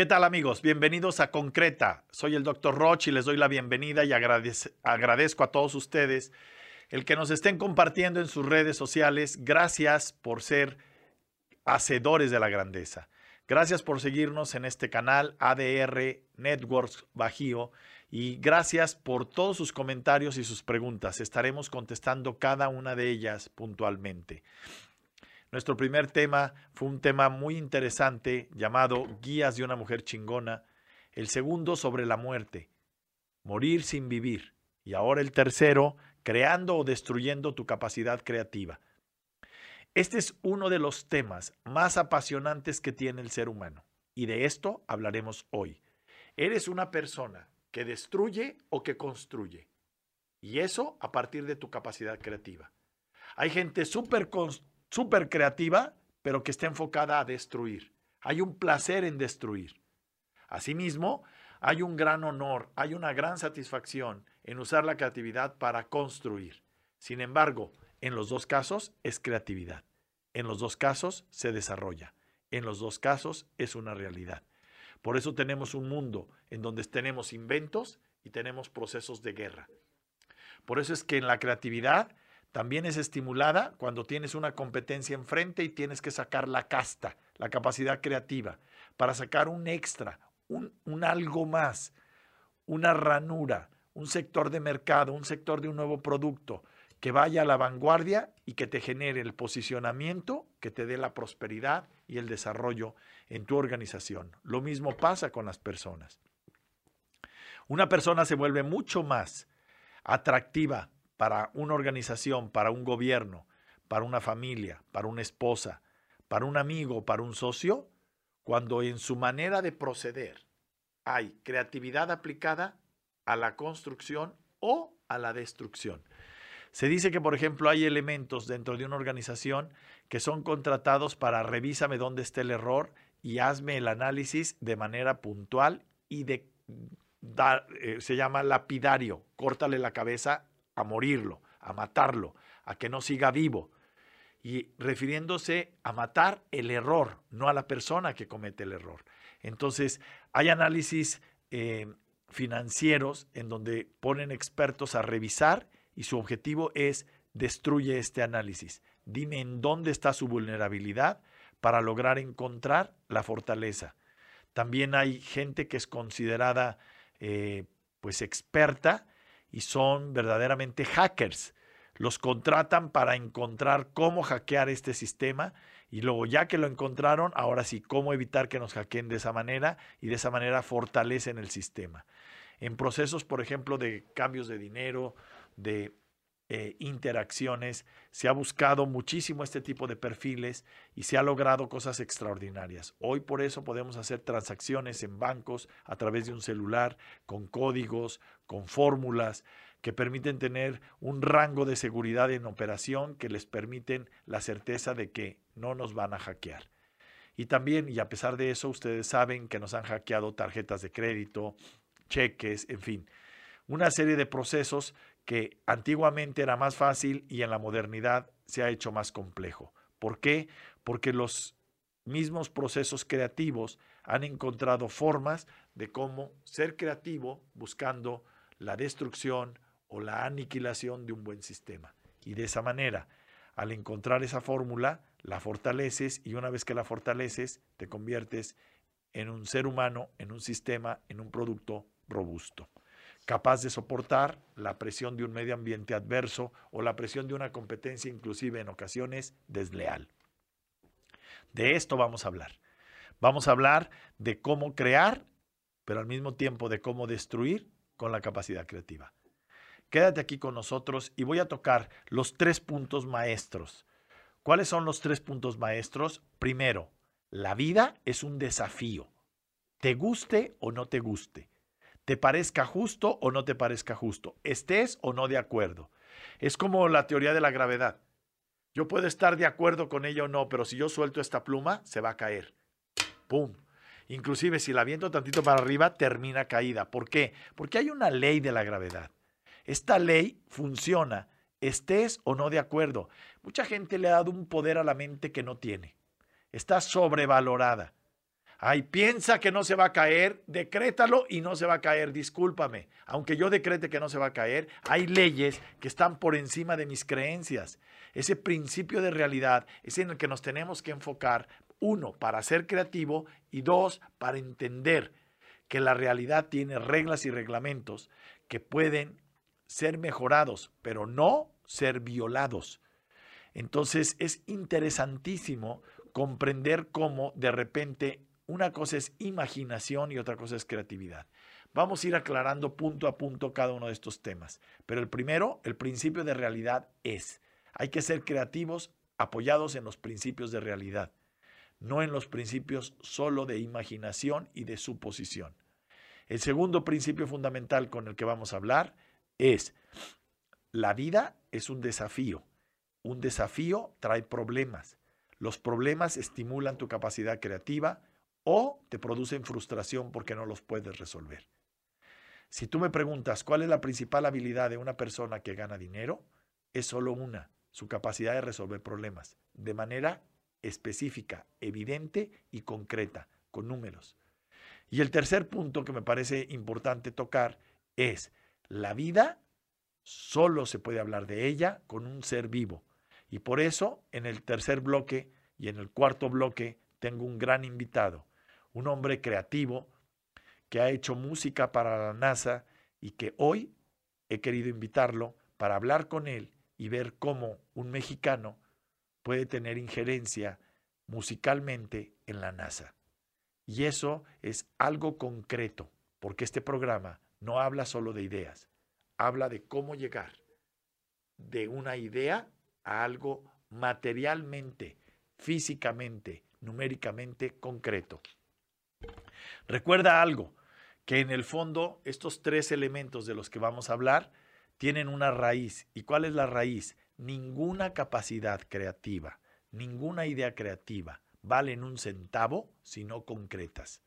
¿Qué tal amigos? Bienvenidos a Concreta. Soy el doctor Roch y les doy la bienvenida y agradezco a todos ustedes el que nos estén compartiendo en sus redes sociales. Gracias por ser hacedores de la grandeza. Gracias por seguirnos en este canal ADR Networks Bajío y gracias por todos sus comentarios y sus preguntas. Estaremos contestando cada una de ellas puntualmente. Nuestro primer tema fue un tema muy interesante llamado Guías de una mujer chingona. El segundo sobre la muerte, morir sin vivir. Y ahora el tercero, creando o destruyendo tu capacidad creativa. Este es uno de los temas más apasionantes que tiene el ser humano. Y de esto hablaremos hoy. Eres una persona que destruye o que construye. Y eso a partir de tu capacidad creativa. Hay gente súper súper creativa, pero que está enfocada a destruir. Hay un placer en destruir. Asimismo, hay un gran honor, hay una gran satisfacción en usar la creatividad para construir. Sin embargo, en los dos casos es creatividad. En los dos casos se desarrolla. En los dos casos es una realidad. Por eso tenemos un mundo en donde tenemos inventos y tenemos procesos de guerra. Por eso es que en la creatividad también es estimulada cuando tienes una competencia enfrente y tienes que sacar la casta, la capacidad creativa, para sacar un extra, un, algo más, una ranura, un sector de mercado, un sector de un nuevo producto que vaya a la vanguardia y que te genere el posicionamiento, que te dé la prosperidad y el desarrollo en tu organización. Lo mismo pasa con las personas. Una persona se vuelve mucho más atractiva para una organización, para un gobierno, para una familia, para una esposa, para un amigo, para un socio, cuando en su manera de proceder hay creatividad aplicada a la construcción o a la destrucción. Se dice que, por ejemplo, hay elementos dentro de una organización que son contratados para revísame dónde está el error y hazme el análisis de manera puntual y de eh, se llama lapidario, córtale la cabeza a morirlo, a matarlo, a que no siga vivo. Y refiriéndose a matar el error, no a la persona que comete el error. Entonces, hay análisis eh, financieros en donde ponen expertos a revisar y su objetivo es destruye este análisis. Dime en dónde está su vulnerabilidad para lograr encontrar la fortaleza. También hay gente que es considerada eh, pues experta y son verdaderamente hackers. Los contratan para encontrar cómo hackear este sistema y luego ya que lo encontraron, ahora sí, cómo evitar que nos hackeen de esa manera y de esa manera fortalecen el sistema. En procesos, por ejemplo, de cambios de dinero, de eh, interacciones, se ha buscado muchísimo este tipo de perfiles y se ha logrado cosas extraordinarias. Hoy por eso podemos hacer transacciones en bancos a través de un celular, con códigos, con fórmulas que permiten tener un rango de seguridad en operación que les permiten la certeza de que no nos van a hackear. Y también, y a pesar de eso, ustedes saben que nos han hackeado tarjetas de crédito, cheques, en fin, una serie de procesos que antiguamente era más fácil y en la modernidad se ha hecho más complejo. ¿Por qué? Porque los mismos procesos creativos han encontrado formas de cómo ser creativo buscando la destrucción o la aniquilación de un buen sistema. Y de esa manera, al encontrar esa fórmula, la fortaleces y una vez que la fortaleces, te conviertes en un ser humano, en un sistema, en un producto robusto capaz de soportar la presión de un medio ambiente adverso o la presión de una competencia inclusive en ocasiones desleal. De esto vamos a hablar. Vamos a hablar de cómo crear, pero al mismo tiempo de cómo destruir con la capacidad creativa. Quédate aquí con nosotros y voy a tocar los tres puntos maestros. ¿Cuáles son los tres puntos maestros? Primero, la vida es un desafío, te guste o no te guste te parezca justo o no te parezca justo, estés o no de acuerdo. Es como la teoría de la gravedad. Yo puedo estar de acuerdo con ella o no, pero si yo suelto esta pluma, se va a caer. ¡Pum! Inclusive si la viento tantito para arriba, termina caída. ¿Por qué? Porque hay una ley de la gravedad. Esta ley funciona, estés o no de acuerdo. Mucha gente le ha dado un poder a la mente que no tiene. Está sobrevalorada. Ay, piensa que no se va a caer, decrétalo y no se va a caer, discúlpame. Aunque yo decrete que no se va a caer, hay leyes que están por encima de mis creencias. Ese principio de realidad es en el que nos tenemos que enfocar, uno, para ser creativo y dos, para entender que la realidad tiene reglas y reglamentos que pueden ser mejorados, pero no ser violados. Entonces es interesantísimo comprender cómo de repente una cosa es imaginación y otra cosa es creatividad. Vamos a ir aclarando punto a punto cada uno de estos temas. Pero el primero, el principio de realidad es, hay que ser creativos apoyados en los principios de realidad, no en los principios solo de imaginación y de suposición. El segundo principio fundamental con el que vamos a hablar es, la vida es un desafío. Un desafío trae problemas. Los problemas estimulan tu capacidad creativa, o te producen frustración porque no los puedes resolver. Si tú me preguntas cuál es la principal habilidad de una persona que gana dinero, es solo una, su capacidad de resolver problemas de manera específica, evidente y concreta, con números. Y el tercer punto que me parece importante tocar es la vida solo se puede hablar de ella con un ser vivo. Y por eso en el tercer bloque y en el cuarto bloque tengo un gran invitado, un hombre creativo que ha hecho música para la NASA y que hoy he querido invitarlo para hablar con él y ver cómo un mexicano puede tener injerencia musicalmente en la NASA. Y eso es algo concreto, porque este programa no habla solo de ideas, habla de cómo llegar de una idea a algo materialmente, físicamente, numéricamente concreto. Recuerda algo, que en el fondo estos tres elementos de los que vamos a hablar tienen una raíz. ¿Y cuál es la raíz? Ninguna capacidad creativa, ninguna idea creativa valen un centavo si no concretas.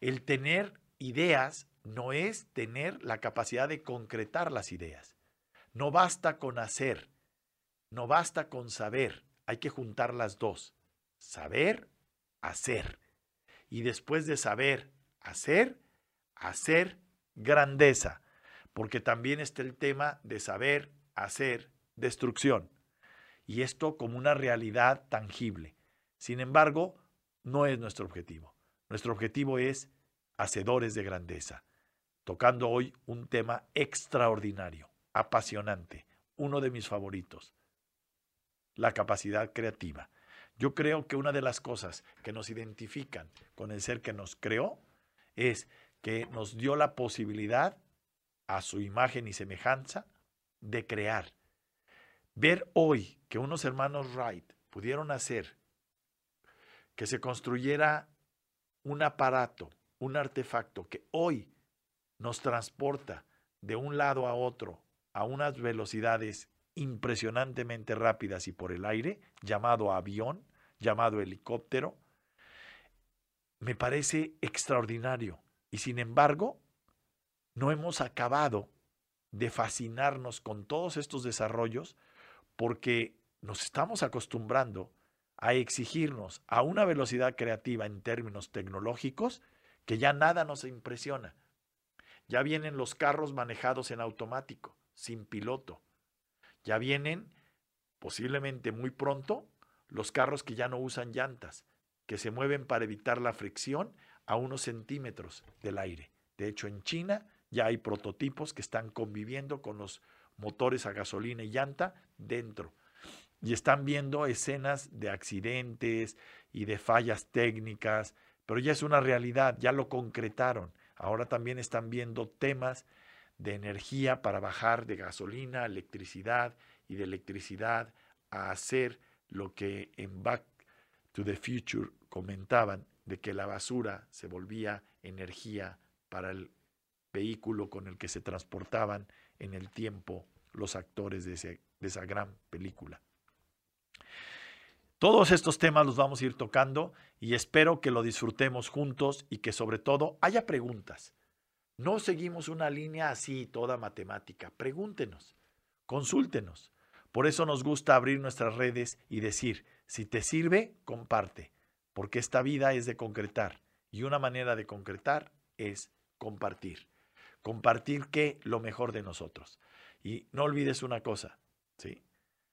El tener ideas no es tener la capacidad de concretar las ideas. No basta con hacer, no basta con saber, hay que juntar las dos. Saber, hacer y después de saber hacer, hacer grandeza, porque también está el tema de saber hacer destrucción, y esto como una realidad tangible. Sin embargo, no es nuestro objetivo. Nuestro objetivo es hacedores de grandeza, tocando hoy un tema extraordinario, apasionante, uno de mis favoritos, la capacidad creativa. Yo creo que una de las cosas que nos identifican con el ser que nos creó es que nos dio la posibilidad a su imagen y semejanza de crear. Ver hoy que unos hermanos Wright pudieron hacer que se construyera un aparato, un artefacto que hoy nos transporta de un lado a otro a unas velocidades impresionantemente rápidas y por el aire, llamado avión, llamado helicóptero, me parece extraordinario. Y sin embargo, no hemos acabado de fascinarnos con todos estos desarrollos porque nos estamos acostumbrando a exigirnos a una velocidad creativa en términos tecnológicos que ya nada nos impresiona. Ya vienen los carros manejados en automático, sin piloto. Ya vienen, posiblemente muy pronto, los carros que ya no usan llantas, que se mueven para evitar la fricción a unos centímetros del aire. De hecho, en China ya hay prototipos que están conviviendo con los motores a gasolina y llanta dentro. Y están viendo escenas de accidentes y de fallas técnicas, pero ya es una realidad, ya lo concretaron. Ahora también están viendo temas de energía para bajar de gasolina a electricidad y de electricidad a hacer lo que en Back to the Future comentaban de que la basura se volvía energía para el vehículo con el que se transportaban en el tiempo los actores de, de esa gran película. Todos estos temas los vamos a ir tocando y espero que lo disfrutemos juntos y que sobre todo haya preguntas. No seguimos una línea así, toda matemática. Pregúntenos, consúltenos. Por eso nos gusta abrir nuestras redes y decir, si te sirve, comparte. porque esta vida es de concretar y una manera de concretar es compartir. Compartir qué? Lo mejor de nosotros. Y no olvides una cosa, ¿sí?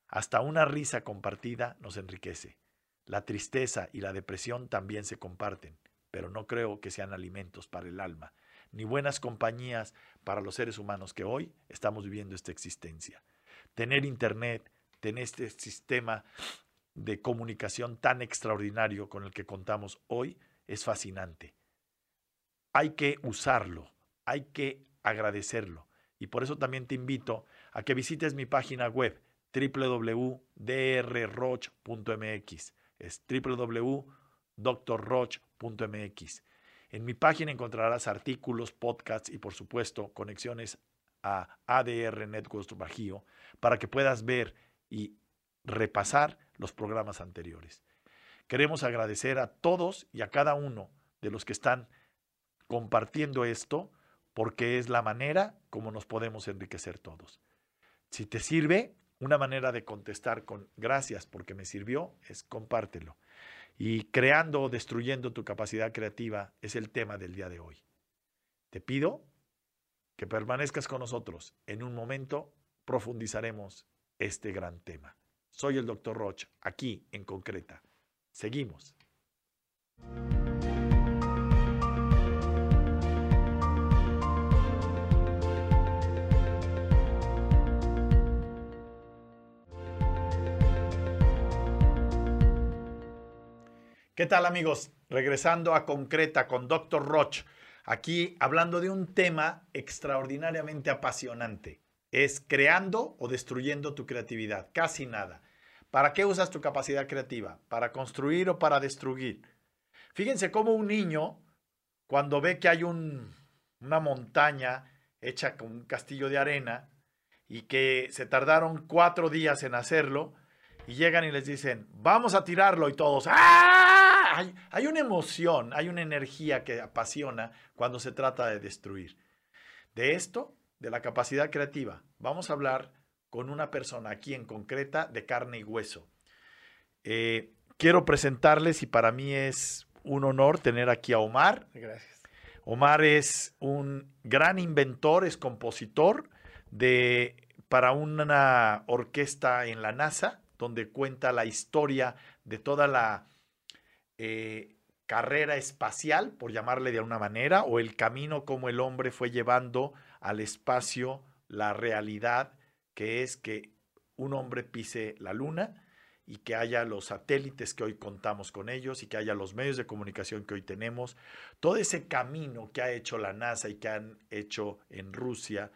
Hasta una risa compartida nos enriquece. La tristeza y la depresión también se comparten, pero no creo que sean alimentos para el alma, ni buenas compañías para los seres humanos que hoy estamos viviendo esta existencia. Tener internet, tener este sistema de comunicación tan extraordinario con el que contamos hoy es fascinante. Hay que usarlo, hay que agradecerlo. Y por eso también te invito a que visites mi página web www.drroch.mx. Es www.drroch.mx. En mi página encontrarás artículos, podcasts y por supuesto conexiones a ADR Networks Bajío para que puedas ver y repasar los programas anteriores. Queremos agradecer a todos y a cada uno de los que están compartiendo esto porque es la manera como nos podemos enriquecer todos. Si te sirve, una manera de contestar con gracias porque me sirvió es compártelo. Y creando o destruyendo tu capacidad creativa es el tema del día de hoy. Te pido que permanezcas con nosotros. En un momento profundizaremos este gran tema. Soy el doctor Roch, aquí en concreta. Seguimos. ¿Qué tal amigos? Regresando a Concreta con Dr. Roch, aquí hablando de un tema extraordinariamente apasionante. Es creando o destruyendo tu creatividad, casi nada. ¿Para qué usas tu capacidad creativa? ¿Para construir o para destruir? Fíjense cómo un niño, cuando ve que hay una montaña hecha con un castillo de arena y que se tardaron cuatro días en hacerlo, y llegan y les dicen, vamos a tirarlo y todos, ¡ah! Hay, una emoción, hay una energía que apasiona cuando se trata de destruir. De esto, de la capacidad creativa, vamos a hablar con una persona aquí en concreta de carne y hueso. Eh, quiero presentarles y para mí es un honor tener aquí a Omar. Gracias. Omar es un gran inventor, es compositor de, para una orquesta en la NASA, donde cuenta la historia de toda la eh, carrera espacial, por llamarle de alguna manera, o el camino como el hombre fue llevando al espacio la realidad que es que un hombre pise la luna y que haya los satélites que hoy contamos con ellos y que haya los medios de comunicación que hoy tenemos, todo ese camino que ha hecho la NASA y que han hecho en Rusia,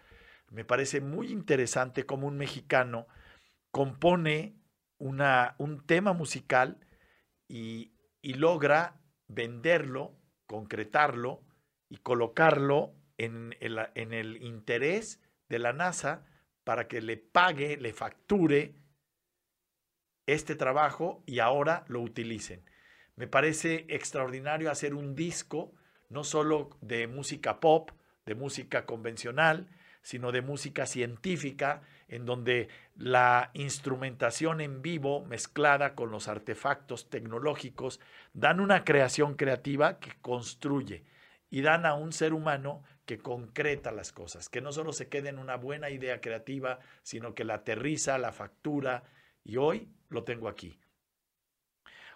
me parece muy interesante como un mexicano compone una, un tema musical y, y logra venderlo, concretarlo y colocarlo en el, interés de la NASA para que le pague, le facture este trabajo y ahora lo utilicen. Me parece extraordinario hacer un disco no solo de música pop, de música convencional, sino de música científica, en donde la instrumentación en vivo mezclada con los artefactos tecnológicos dan una creación creativa que construye y dan a un ser humano que concreta las cosas, que no solo se quede en una buena idea creativa, sino que la aterriza, la factura, y hoy lo tengo aquí.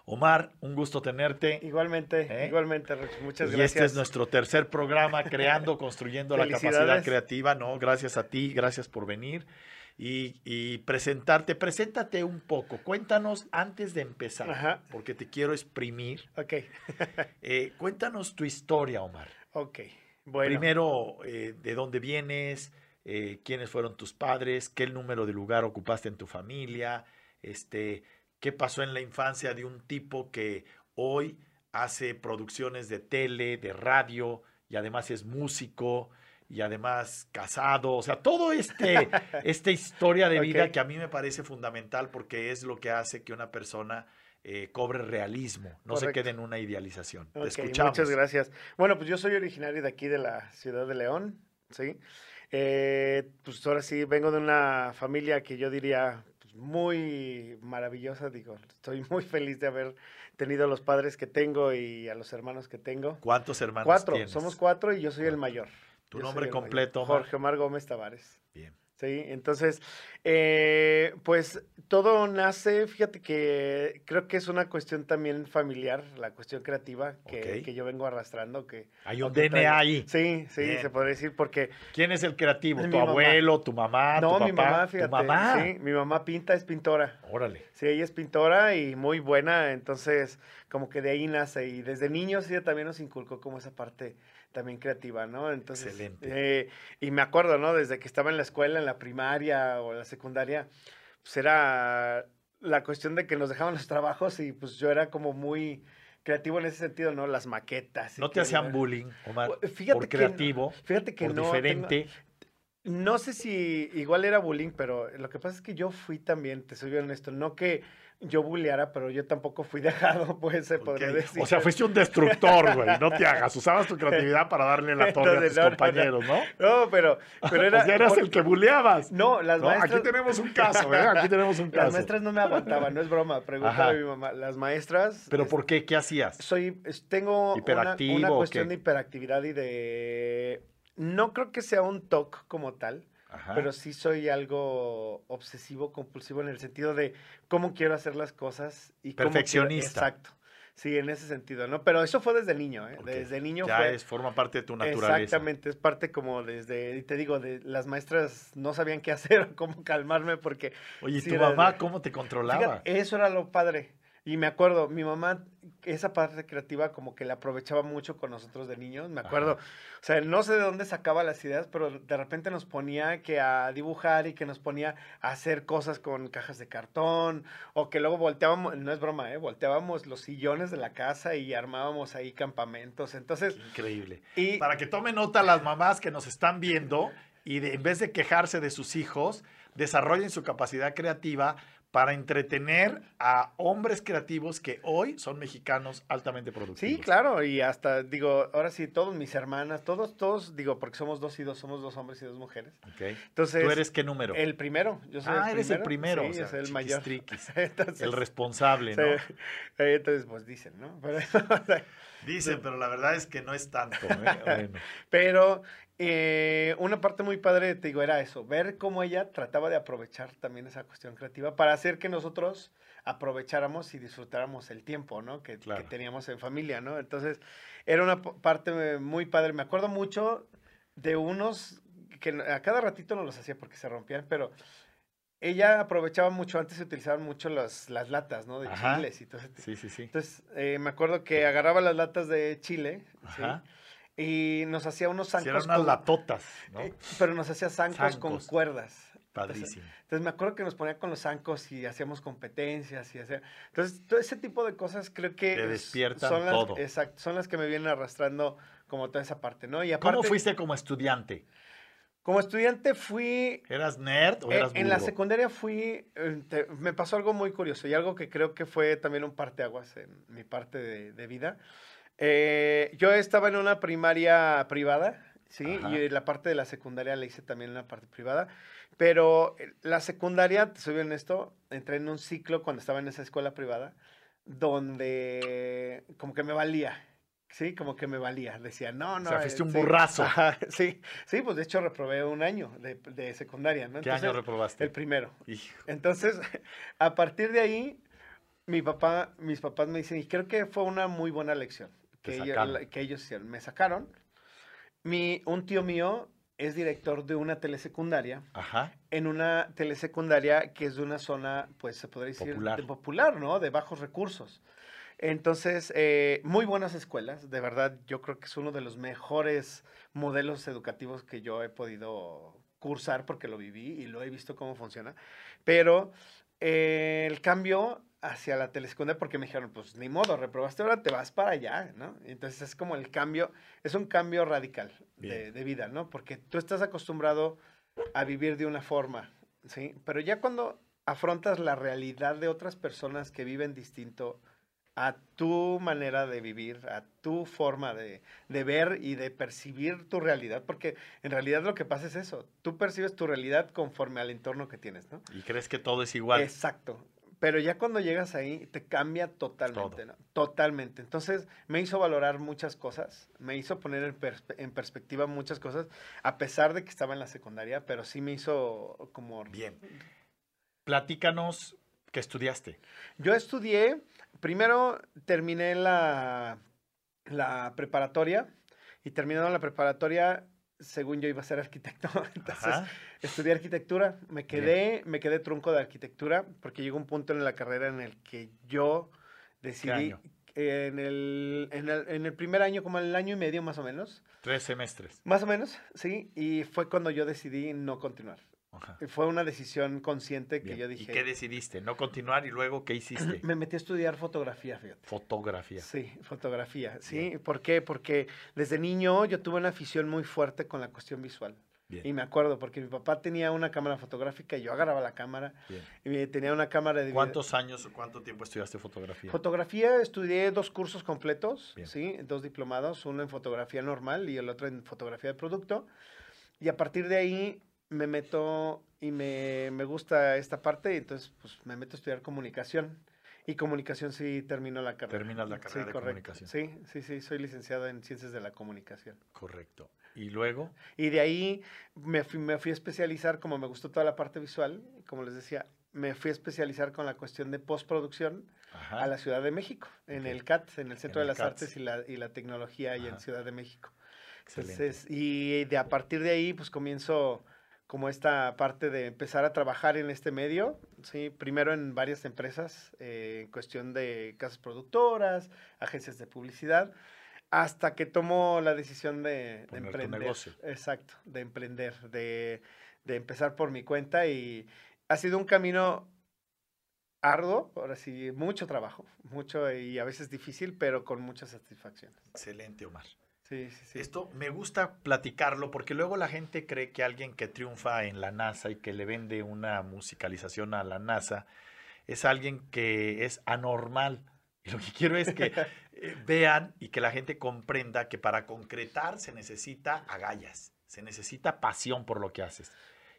Omar, un gusto tenerte. Igualmente, ¿Eh? igualmente, muchas gracias. Y este es nuestro tercer programa, Creando, Construyendo la Capacidad Creativa. No, gracias a ti, gracias por venir y, presentarte. Preséntate un poco, cuéntanos antes de empezar, porque te quiero exprimir. Ok. Eh, cuéntanos tu historia, Omar. Ok, bueno. Primero, eh, ¿de dónde vienes? ¿Quiénes fueron tus padres? ¿Qué número de lugar ocupaste en tu familia? Este, qué pasó en la infancia de un tipo que hoy hace producciones de tele, de radio y además es músico y además casado, o sea, todo este esta historia de vida que a mí me parece fundamental porque es lo que hace que una persona eh, cobre realismo, no se quede en una idealización. Te escuchamos. Muchas gracias. Bueno, pues yo soy originario de aquí de la ciudad de León, ¿sí? Eh, pues ahora sí, vengo de una familia que yo diría pues, muy maravillosa, digo, estoy muy feliz de haber tenido los padres que tengo y a los hermanos que tengo. ¿Cuántos hermanos Cuatro, tienes? somos cuatro y yo soy el mayor. ¿Tu Yo nombre completo, Omar? Jorge Omar Gómez Tavares. Bien. Sí, entonces, eh, pues todo nace, fíjate que creo que es una cuestión también familiar, la cuestión creativa que, yo vengo arrastrando. Que, Hay un. DNA ahí. Sí, sí, Bien. se podría decir, porque ¿Quién es el creativo? ¿Tu mamá. abuelo, tu mamá, no, tu papá? mi mamá, fíjate, ¿Tu mamá? sí, mi mamá pinta, es pintora. Órale. Sí, ella es pintora y muy buena, entonces como que de ahí nace y desde niños ella también nos inculcó como esa parte también creativa, ¿no? Entonces, Excelente. eh, y me acuerdo, ¿no? Desde que estaba en la escuela, en la primaria o la secundaria, pues era la cuestión de que nos dejaban los trabajos y pues yo era como muy creativo en ese sentido, ¿no? Las maquetas. ¿No te que- hacían bullying, Omar? Fíjate por que no, Fíjate que por no. tengo- diferente. no sé si igual era bullying, pero lo que pasa es que yo fui también, te soy bien honesto, no que yo bulleara, pero yo tampoco fui dejado, pues se podría Ok. decir. O sea, fuiste un destructor, güey. No te hagas. Usabas tu creatividad para darle la torre a tus no, no, no. compañeros, ¿no? No, pero, pero era... Ya eras el que buleabas. No, las No, maestras... Aquí tenemos un caso, ¿eh? Aquí tenemos un Las caso. maestras no me aguantaban, no es broma, pregúntale a mi mamá. Las maestras... ¿Pero por qué? ¿Qué hacías? Soy, tengo una, ¿Hiperactivo una o cuestión de hiperactividad y de... No creo que sea un TOC como tal, Ajá. pero sí soy algo obsesivo, compulsivo en el sentido de cómo quiero hacer las cosas y cómo quiero- Perfeccionista. exacto. Sí, en ese sentido, ¿no? Pero eso fue desde niño, ¿eh? Desde niño ya fue... es, forma parte de tu naturaleza. Exactamente, es parte como desde, y te digo, de las maestras no sabían qué hacer o cómo calmarme porque Oye, ¿y Sí, tu mamá cómo te controlaba? Fíjate, eso era lo padre. Y me acuerdo, mi mamá, esa parte creativa como que la aprovechaba mucho con nosotros de niños. Me acuerdo, o sea, no sé de dónde sacaba las ideas, pero de repente nos ponía que a dibujar y que nos ponía a hacer cosas con cajas de cartón, o que luego volteábamos, no es broma, ¿eh? Volteábamos los sillones de la casa y armábamos ahí campamentos. Entonces, Increíble. y... Para que tomen nota las mamás que nos están viendo y de- en vez de quejarse de sus hijos, desarrollen su capacidad creativa para entretener a hombres creativos que hoy son mexicanos altamente productivos. Sí, claro, y hasta, digo, ahora sí, todos mis hermanas, todos, todos, digo, porque somos dos y dos, somos dos hombres y dos mujeres. Ok. Entonces, ¿Tú eres qué número? el primero, yo soy ah, el eres el primero. Sí, o sea, el mayor. Entonces, El responsable, ¿no? sí, entonces, pues dicen, ¿no? Pero, Dicen, pero la verdad es que no es tanto. ¿eh? Bueno. pero, eh, una parte muy padre, te digo, era eso, ver cómo ella trataba de aprovechar también esa cuestión creativa para hacer que nosotros aprovecháramos y disfrutáramos el tiempo, ¿no? Que, teníamos en familia, ¿no? Entonces, era una parte muy padre. Me acuerdo mucho de unos que a cada ratito no los hacía porque se rompían, pero ella aprovechaba mucho, antes se utilizaban mucho las, las latas, ¿no? De Ajá. chiles y todo. Sí, sí, sí. Entonces, eh, me acuerdo que agarraba las latas de chile, ¿sí? Y nos hacía unos zancos eran unas con- latotas, ¿no? eh, pero nos hacía zancos, con cuerdas. Padrísimo. Entonces me acuerdo que nos ponía con los zancos y hacíamos competencias y hacía... Entonces todo ese tipo de cosas creo que Te es- despiertan son las, todo. Exacto, son las que me vienen arrastrando como toda esa parte, ¿no? Y aparte, ¿Cómo fuiste como estudiante? Como estudiante fui... ¿Eras nerd o eh, eras en la secundaria fui... eh, te- me pasó algo muy curioso y algo que creo que fue también un parteaguas en mi parte de, de vida. Eh, yo estaba en una primaria privada, ¿sí? Ajá. Y la parte de la secundaria la hice también en la parte privada. Pero eh, la secundaria, te soy honesto, entré en un ciclo cuando estaba en esa escuela privada, donde como que me valía. Sí, como que me valía. Decía, no, no. sea, fuiste eh, un sí". burrazo. Ajá, sí, sí, pues de hecho reprobé un año de, de secundaria, ¿no? ¿Qué año reprobaste? El primero. Hijo, Entonces, a partir de ahí, mi papá, mis papás me dicen, y creo que fue una muy buena lección que, ellos, que ellos. Me sacaron. Mi, un tío mío es director de una telesecundaria, Ajá. en una telesecundaria que es de una zona, pues se podría decir, Popular. de popular, ¿no? De bajos recursos. Entonces, eh, muy buenas escuelas, de verdad, yo creo que es uno de los mejores modelos educativos que yo he podido cursar porque lo viví y lo he visto cómo funciona. Pero eh, el cambio hacia la telesecundaria, porque me dijeron, pues ni modo, reprobaste ahora, te vas para allá, ¿no? Entonces es como el cambio, es un cambio radical de, de vida, ¿no? Porque tú estás acostumbrado a vivir de una forma, ¿sí? Pero ya cuando afrontas la realidad de otras personas que viven distinto a tu manera de vivir, a tu forma de, de, ver y de percibir tu realidad, porque en realidad lo que pasa es eso, tú percibes tu realidad conforme al entorno que tienes, ¿no? Y crees que todo es igual. Exacto. Pero ya cuando llegas ahí, te cambia totalmente, ¿no? Totalmente. Entonces, me hizo valorar muchas cosas, me hizo poner en, en, perspectiva muchas cosas, a pesar de que estaba en la secundaria, pero sí me hizo como... Bien. Platícanos, ¿qué estudiaste? Yo estudié, primero terminé la, la preparatoria, y terminando la preparatoria según yo iba a ser arquitecto, entonces estudié arquitectura, me quedé, me quedé trunco de arquitectura porque llegó un punto en la carrera en el que yo decidí en el, en el, en el primer año, como en el año y medio más o menos. Tres semestres. Más o menos, sí, y fue cuando yo decidí no continuar. Fue una decisión consciente que yo dije. ¿Y qué decidiste? ¿No continuar y luego qué hiciste? Me metí a estudiar fotografía, fíjate. Fotografía. Sí, fotografía, sí. ¿Por qué? Porque desde niño yo tuve una afición muy fuerte con la cuestión visual. Y me acuerdo porque mi papá tenía una cámara fotográfica y yo agarraba la cámara. Y tenía una cámara de... ¿Cuántos años o cuánto tiempo estudiaste fotografía? Fotografía estudié dos cursos completos, sí, dos diplomados, uno en fotografía normal y el otro en fotografía de producto. Y a partir de ahí me meto y me, me, gusta esta parte, y entonces pues me meto a estudiar comunicación. Y comunicación sí termino la carrera. Terminas la carrera de comunicación. Sí, sí, sí, soy licenciado en ciencias de la comunicación. Correcto. ¿Y luego? Y de ahí me fui, me fui a especializar, como me gustó toda la parte visual, como les decía, me fui a especializar con la cuestión de postproducción a la Ciudad de México, en el CAT, en el Centro de las Artes y la, y la Tecnología ahí en Ciudad de México. Entonces, y de a partir de ahí, pues comienzo como esta parte de empezar a trabajar en este medio, ¿sí? primero en varias empresas, eh, en cuestión de casas productoras, agencias de publicidad, hasta que tomo la decisión de, de emprender. Negocio. Exacto, de emprender, de, de empezar por mi cuenta y ha sido un camino arduo, ahora sí, mucho trabajo, mucho y a veces difícil, pero con mucha satisfacción. Excelente, Omar. Sí, Esto me gusta platicarlo porque luego la gente cree que alguien que triunfa en la NASA y que le vende una musicalización a la NASA es alguien que es anormal. Y lo que quiero es que eh, vean y que la gente comprenda que para concretar se necesita agallas, se necesita pasión por lo que haces.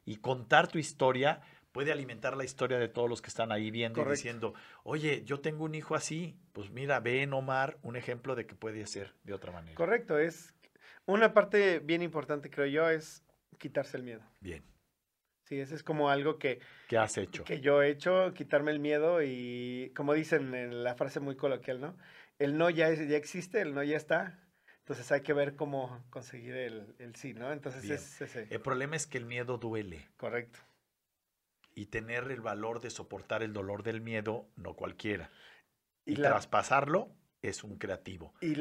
Y contar tu historia puede alimentar la historia de todos los que están ahí viendo y diciendo, oye, yo tengo un hijo así, pues mira, ve en Omar un ejemplo de que puede ser de otra manera. Correcto, es una parte bien importante, creo yo, es quitarse el miedo. Bien. Sí, ese es como algo que... ¿Qué has hecho? Que yo he hecho, quitarme el miedo y, como dicen en la frase muy coloquial, ¿no? El no ya, es, ya existe, el no ya está. Entonces hay que ver cómo conseguir el, el sí, ¿no? Entonces es ese. El problema es que el miedo duele. Correcto y tener el valor de soportar el dolor del miedo, no cualquiera. Y, traspasarlo es un creativo. Y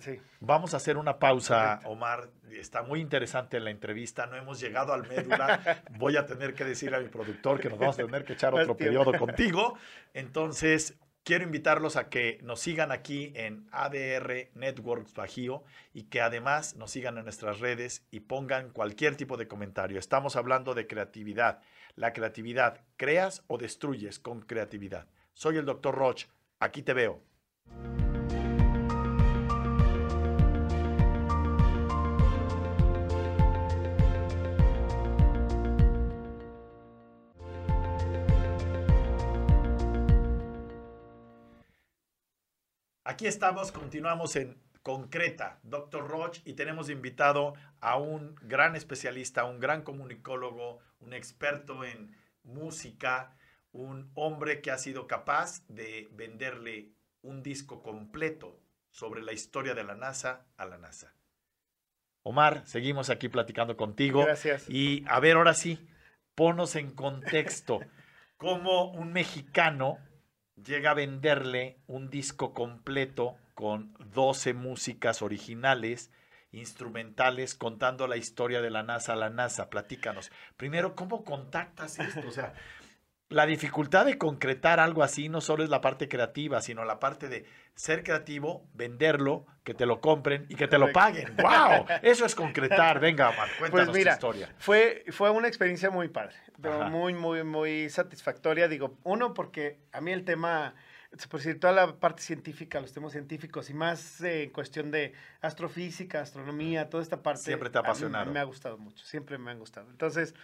sí. Vamos a hacer una pausa, Omar. Está muy interesante la entrevista. No hemos llegado al médula. Voy a tener que decir a mi productor que nos vamos a tener que echar otro periodo contigo. Entonces, quiero invitarlos a que nos sigan aquí en ADR Networks Bajío y que además nos sigan en nuestras redes y pongan cualquier tipo de comentario. Estamos hablando de creatividad la creatividad. ¿Creas o destruyes con creatividad? Soy el Dr. Roch. Aquí te veo. Aquí estamos, continuamos en concreta, Dr. Roch, y tenemos invitado a un gran especialista, un gran comunicólogo, un experto en música, un hombre que ha sido capaz de venderle un disco completo sobre la historia de la NASA a la NASA. Omar, seguimos aquí platicando contigo. Gracias. Y a ver, ahora sí, ponos en contexto cómo un mexicano llega a venderle un disco completo con 12 músicas originales, instrumentales, contando la historia de la NASA a la NASA. Platícanos. Primero, ¿cómo contactas esto? O sea, la dificultad de concretar algo así no solo es la parte creativa, sino la parte de ser creativo, venderlo, que te lo compren y que te lo paguen. ¡Wow! Eso es concretar. Venga, Omar, cuéntanos pues mira, tu historia. Fue, fue una experiencia muy padre, muy, muy, muy satisfactoria. Digo, uno, porque a mí el tema por decir, toda la parte científica, los temas científicos y más eh, en cuestión de astrofísica, astronomía, toda esta parte. Siempre te ha apasionado. me ha gustado mucho, siempre me han gustado. Entonces,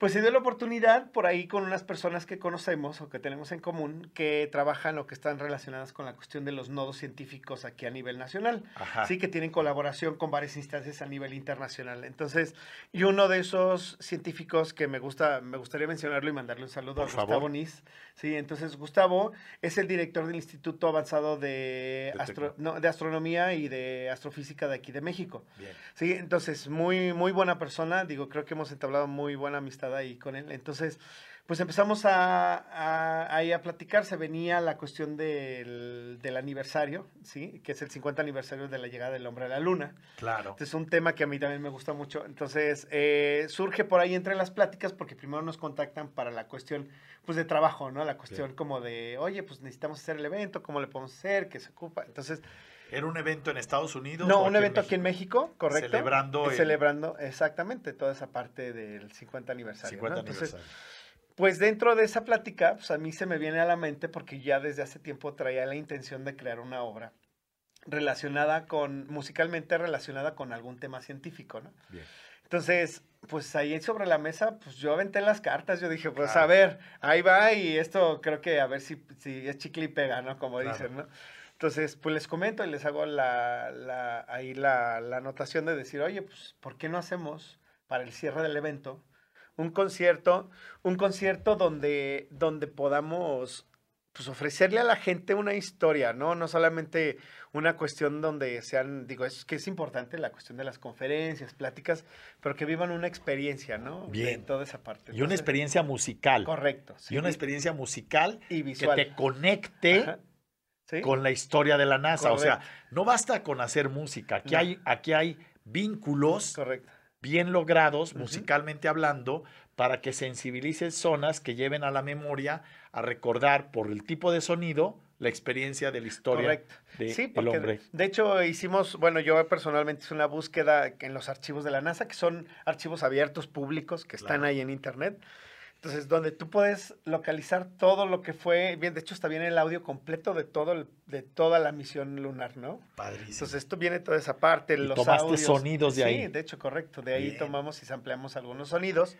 pues se dio la oportunidad por ahí con unas personas que conocemos o que tenemos en común que trabajan o que están relacionadas con la cuestión de los nodos científicos aquí a nivel nacional. Sí, que tienen colaboración con varias instancias a nivel internacional. Entonces, y uno de esos científicos que me gusta, me gustaría mencionarlo y mandarle un saludo a Gustavo Nis. Sí, entonces Gustavo es el director del Instituto Avanzado de, de Astronomía y de Astrofísica de aquí de México. Bien. Sí, entonces muy, muy buena persona. Digo, creo que hemos entablado muy buena amistad ahí con él. Entonces, pues empezamos a, a, ahí a platicar. Se venía la cuestión del, del, aniversario, ¿sí? Que es el 50 aniversario de la llegada del hombre a la luna. Claro. es un tema que a mí también me gusta mucho. Entonces, eh, surge por ahí entre las pláticas porque primero nos contactan para la cuestión, pues, de trabajo, ¿no? La cuestión como de, oye, pues necesitamos hacer el evento, ¿cómo le podemos hacer? ¿Qué se ocupa? Entonces... ¿Era un evento en Estados Unidos? No, un evento aquí en México, correcto. Celebrando. Celebrando, exactamente, toda esa parte del 50 aniversario. 50 aniversario. Pues dentro de esa plática, pues a mí se me viene a la mente porque ya desde hace tiempo traía la intención de crear una obra relacionada con, musicalmente relacionada con algún tema científico, ¿no? Bien. Entonces, pues ahí sobre la mesa, pues yo aventé las cartas, yo dije, pues a ver, ahí va y esto creo que a ver si, si es chicle y pega, ¿no? Como dicen, ¿no? Entonces, pues les comento y les hago la, la, ahí la, la anotación de decir, oye, pues, ¿por qué no hacemos para el cierre del evento un concierto, un concierto donde, donde podamos pues ofrecerle a la gente una historia, ¿no? No solamente una cuestión donde sean, digo, es que es importante la cuestión de las conferencias, pláticas, pero que vivan una experiencia, ¿no? Bien. toda esa parte. y una experiencia musical. Correcto. Y una experiencia musical y visual. que te conecte con la historia de la NASA. O sea, no basta con hacer música. Aquí, hay, aquí hay vínculos bien logrados, musicalmente hablando, para que sensibilices zonas que lleven a la memoria a recordar por el tipo de sonido la experiencia de la historia del sí, hombre. De hecho, hicimos, bueno, yo personalmente hice una búsqueda en los archivos de la NASA, que son archivos abiertos, públicos, que están ahí en Internet. Entonces, donde tú puedes localizar todo lo que fue, bien, de hecho está bien el audio completo de todo de toda la misión lunar, ¿no? Padrísimo. Entonces, esto viene toda esa parte, los tomaste sonidos de ahí. Sí, de hecho, correcto. De ahí tomamos y ampliamos algunos sonidos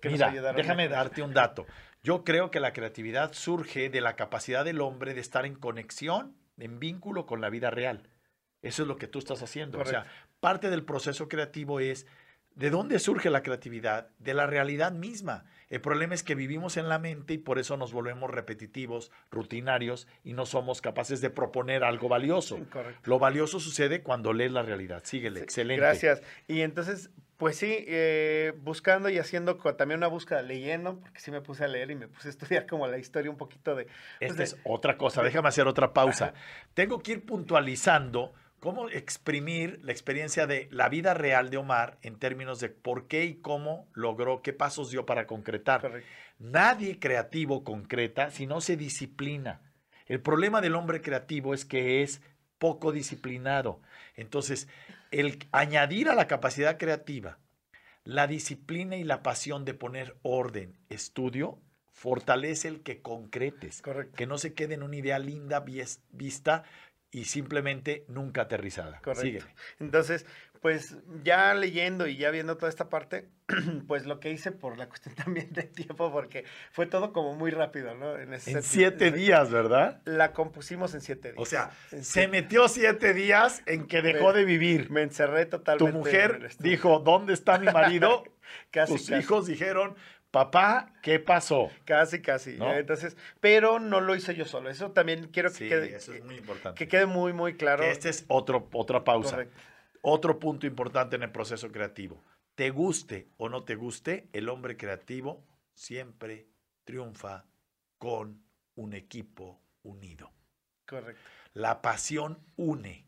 que Mira, nos ayudaron. Déjame darte un dato. Yo creo que la creatividad surge de la capacidad del hombre de estar en conexión, en vínculo con la vida real. Eso es lo que tú estás haciendo. O sea, parte del proceso creativo es ¿De dónde surge la creatividad? De la realidad misma. El problema es que vivimos en la mente y por eso nos volvemos repetitivos, rutinarios y no somos capaces de proponer algo valioso. Lo valioso sucede cuando lees la realidad. Síguele, excelente. Gracias. Y entonces, pues sí, eh, buscando y haciendo también una búsqueda, leyendo, porque sí me puse a leer y me puse a estudiar como la historia un poquito de... Pues Esta es otra cosa, déjame hacer otra pausa. Tengo que ir puntualizando cómo exprimir la experiencia de la vida real de Omar en términos de por qué y cómo logró, qué pasos dio para concretar. Nadie creativo concreta si no se disciplina. El problema del hombre creativo es que es poco disciplinado. Entonces, el añadir a la capacidad creativa la disciplina y la pasión de poner orden, estudio, fortalece el que concretes, que no se quede en una idea linda vista y simplemente nunca aterrizada. Correcto. Entonces, pues ya leyendo y ya viendo toda esta parte, pues lo que hice por la cuestión también de tiempo, porque fue todo como muy rápido, ¿no? En, siete días, ¿verdad? La compusimos en siete días. O sea, se metió siete días en que dejó de vivir. Me encerré totalmente. Tu mujer dijo, ¿dónde está mi marido? casi, Tus hijos dijeron, papá, ¿qué pasó? Casi, casi. Entonces, pero no lo hice yo solo. Eso también quiero que quede. Eso es muy importante. Que quede muy, muy claro. este es otro, otra pausa. Otro punto importante en el proceso creativo. Te guste o no te guste, el hombre creativo siempre triunfa con un equipo unido. Correcto. La pasión une.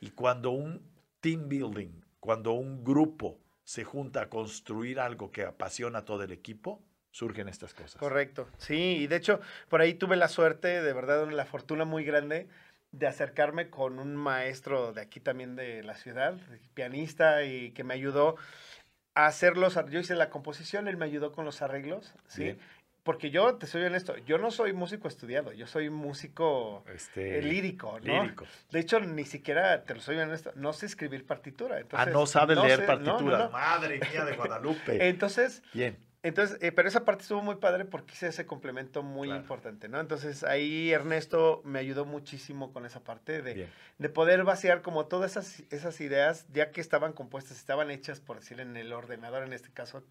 Y cuando un team building, cuando un grupo se junta a construir algo que apasiona a todo el equipo, surgen estas cosas. Correcto, sí, y de hecho por ahí tuve la suerte, de verdad, la fortuna muy grande de acercarme con un maestro de aquí también de la ciudad, pianista, y que me ayudó a hacer los, yo hice la composición, él me ayudó con los arreglos, ¿sí? Porque yo te soy honesto, yo no soy músico estudiado, yo soy músico Este, eh, lírico, ¿no? lírico. De hecho, ni siquiera, te lo soy honesto, no sé escribir partitura. Ah, Entonces, no sabes leer sé- no, no, partitura. no. Madre mía de Guadalupe. Entonces, Bien. entonces, eh, pero esa parte estuvo muy padre porque hice ese complemento muy Claro. importante, ¿no? Entonces ahí Ernesto me ayudó muchísimo con esa parte de, de poder vaciar como todas esas, esas ideas, ya que estaban compuestas, estaban hechas, por decir, en el ordenador, en este caso,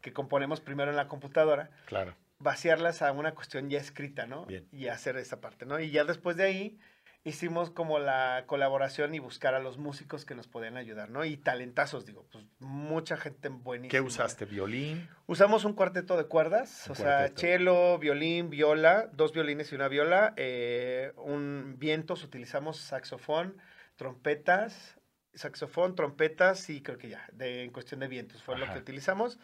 que componemos primero en la computadora, Claro. Vaciarlas a una cuestión ya escrita, ¿no? Bien. Y hacer esa parte, ¿no? Y ya después de ahí hicimos como la colaboración y buscar a los músicos que nos podían ayudar, ¿no? Y talentazos, digo, pues mucha gente buenísima. ¿Qué usaste? ¿Violín? Usamos un cuarteto de cuerdas, Un o sea, cuarteto. cello, violín, viola, dos violines y una viola, eh, un vientos, utilizamos saxofón, trompetas, saxofón, trompetas y creo que ya, de, en cuestión de vientos fue lo Ajá. que utilizamos.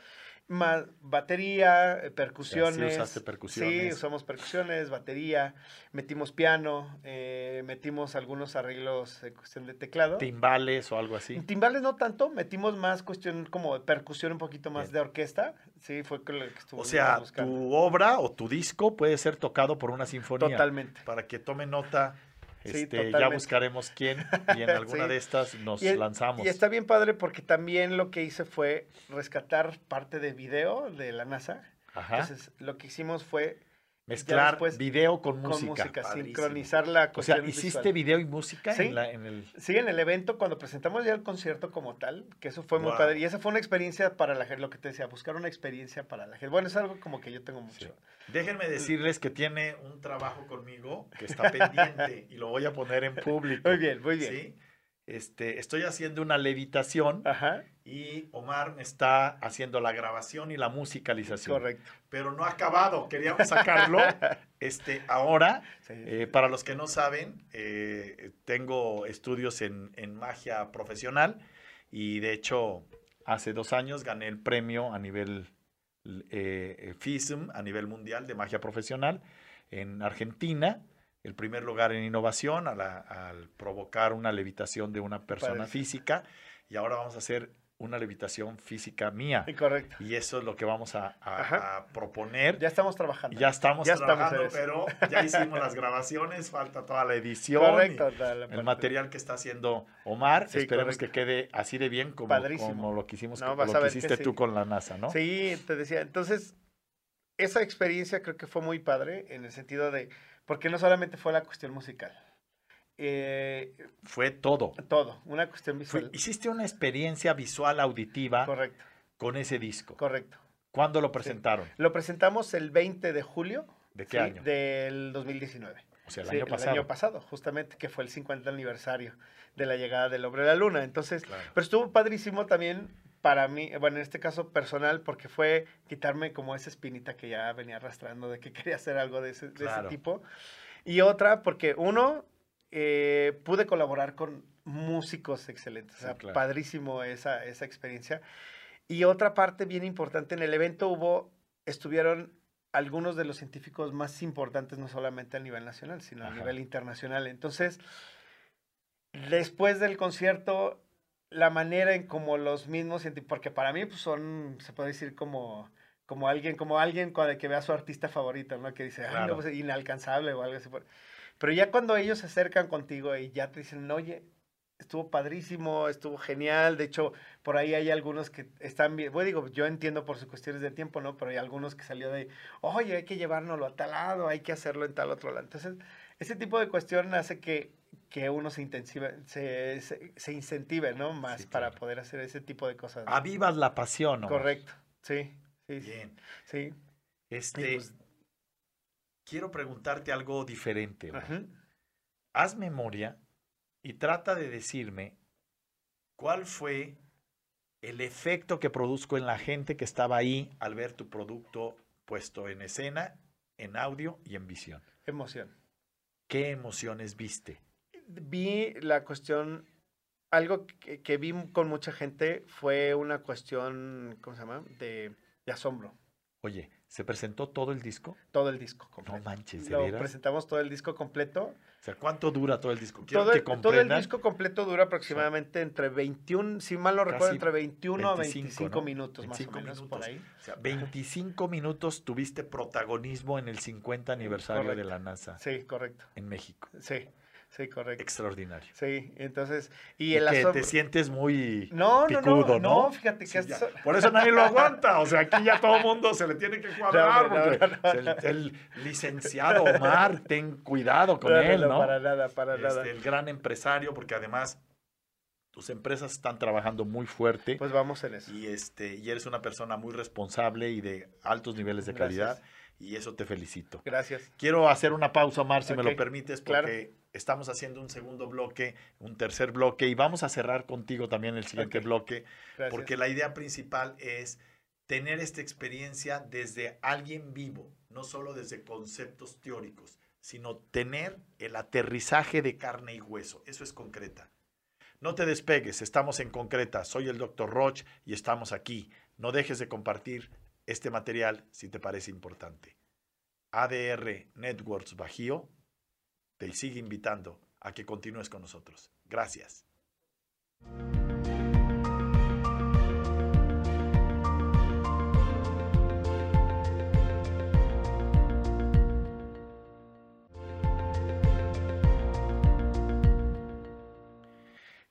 Más batería, eh, percusiones. usaste percusiones. Sí, usamos percusiones, batería, metimos piano, eh, metimos algunos arreglos en cuestión de teclado. ¿Timbales o algo así? Timbales no tanto, metimos más cuestión como de percusión, un poquito más Bien. de orquesta. Sí, fue con lo que O estuvimos sea, buscando. tu obra o tu disco puede ser tocado por una sinfonía. Totalmente. Para que tome nota, Sí, este, ya buscaremos quién y en alguna Sí. de estas nos Y, lanzamos. y está bien padre porque también lo que hice fue rescatar parte de video de la NASA. Ajá. Entonces, lo que hicimos fue Mezclar después video con música. con música, Padrísimo. sincronizar la O sea, ¿hiciste visual. video y música Sí. en, la- en el... Sí, en el evento, cuando presentamos ya el concierto como tal, que eso fue muy padre. Y esa fue una experiencia para la gente, lo que te decía, buscar una experiencia para la gente. Bueno, es algo como que yo tengo mucho. Déjenme decirles que tiene un trabajo conmigo que está pendiente y lo voy a poner en público. Muy bien, muy bien. ¿sí? Este, estoy haciendo una levitación Ajá, y Omar me está haciendo la grabación y la musicalización. correcto. Pero no ha acabado, queríamos sacarlo. Este, ahora, Sí. eh, para los que no saben, eh, tengo estudios en, en magia profesional y de hecho hace dos años gané el premio a nivel eh, FISM, a nivel mundial de magia profesional en Argentina. El primer lugar en innovación a la- al provocar una levitación de una persona Padrísimo. física y ahora vamos a hacer una levitación física mía. Correcto. Y eso es lo que vamos a, a- Ajá. a proponer. Ya estamos trabajando. Ya estamos Ya estamos trabajando, eso. pero ya hicimos las grabaciones, falta toda la edición. Correcto. la- El material que está haciendo Omar, Sí, esperemos correcto. que quede así de bien como, como lo que hicimos, No, lo que hiciste sí. tú con la NASA, ¿no? Sí, te decía. Entonces, esa experiencia creo que fue muy padre en el sentido de, porque no solamente fue la cuestión musical, eh, Fue todo. todo, una cuestión Fue- visual. hiciste una experiencia visual auditiva Correcto, con ese disco. correcto. ¿Cuándo lo presentaron? Lo presentamos el 20 de julio ¿De qué sí, año? del 2019. o sea, el Sí, año pasado. año pasado, justamente, que fue el 50 aniversario de la llegada del hombre a la luna. Entonces, Claro. pero estuvo padrísimo también para mí, bueno, en este caso personal, porque fue quitarme como esa espinita que ya venía arrastrando de que quería hacer algo de ese, de ese Claro. tipo. Y otra, porque uno, eh, pude colaborar con músicos excelentes. O Sí, sea, claro. padrísimo esa, esa experiencia. Y otra parte bien importante, en el evento hubo, estuvieron algunos de los científicos más importantes, no solamente a nivel nacional, sino Ajá. a nivel internacional. Entonces, después del concierto, la manera en como los mismos porque para mí pues, son, se puede decir como, como alguien, como alguien que ve a su artista favorito, ¿no? Que dice, ay, no, pues, inalcanzable o algo así. Pero ya cuando ellos se acercan contigo y ya te dicen, oye, estuvo padrísimo, estuvo genial. De hecho, por ahí hay algunos que están bien. Bueno, digo, yo entiendo por sus cuestiones de tiempo, ¿no? Pero hay algunos que salió de, oye, hay que llevárnoslo a tal lado, hay que hacerlo en tal otro lado. Entonces, ese tipo de cuestión hace que, que uno se intensive, se, se, se incentive, ¿no? Más Sí, para claro. poder hacer ese tipo de cosas. ¿no? Avivas la pasión, ¿no? Correcto. Sí, sí. Bien. sí. Este, pues, quiero preguntarte algo diferente. Haz memoria y trata de decirme cuál fue el efecto que produzco en la gente que estaba ahí al ver tu producto puesto en escena, en audio y en visión. Emoción. ¿Qué emociones viste? Vi la cuestión, algo que, que vi con mucha gente fue una cuestión, ¿cómo se llama? De, de asombro. Oye, ¿Se presentó todo el disco? Todo el disco completo. No manches, ¿de Lo veras? presentamos todo el disco completo. O sea, ¿cuánto dura todo el disco? Quiero Todo que el, todo el disco completo dura aproximadamente entre 21, si mal no recuerdo, entre 21 a 25, 25 ¿no? minutos 25 más o menos por minutos. ahí. O sea, 25 minutos tuviste protagonismo en el 50 aniversario de la NASA Sí, correcto. en México. Sí, sí, correcto. Extraordinario. Sí, entonces, y Y el que te sientes muy No, no, picudo, no, ¿no? no, fíjate Sí, que eso- Por eso nadie lo aguanta. O sea, aquí ya todo el mundo se le tiene que cuadrar. No, no, porque no, no. El, el licenciado Omar, ten cuidado con No, no, él, no, ¿no? para nada, para Este, nada. el gran empresario, porque además tus empresas están trabajando muy fuerte Pues vamos en eso. y, este, y eres una persona muy responsable y de altos niveles de Gracias. calidad y eso te felicito. Gracias. Quiero hacer una pausa, Omar, si me lo permites, claro. porque estamos haciendo un segundo bloque, un tercer bloque y vamos a cerrar contigo también el siguiente bloque, Gracias. porque la idea principal es tener esta experiencia desde alguien vivo, no solo desde conceptos teóricos, sino tener el aterrizaje de carne y hueso. Eso es concreta. No te despegues, estamos en concreta. Soy el Dr. Roch y estamos aquí. No dejes de compartir este material si te parece importante. ADR Networks Bajío te sigue invitando a que continúes con nosotros. Gracias.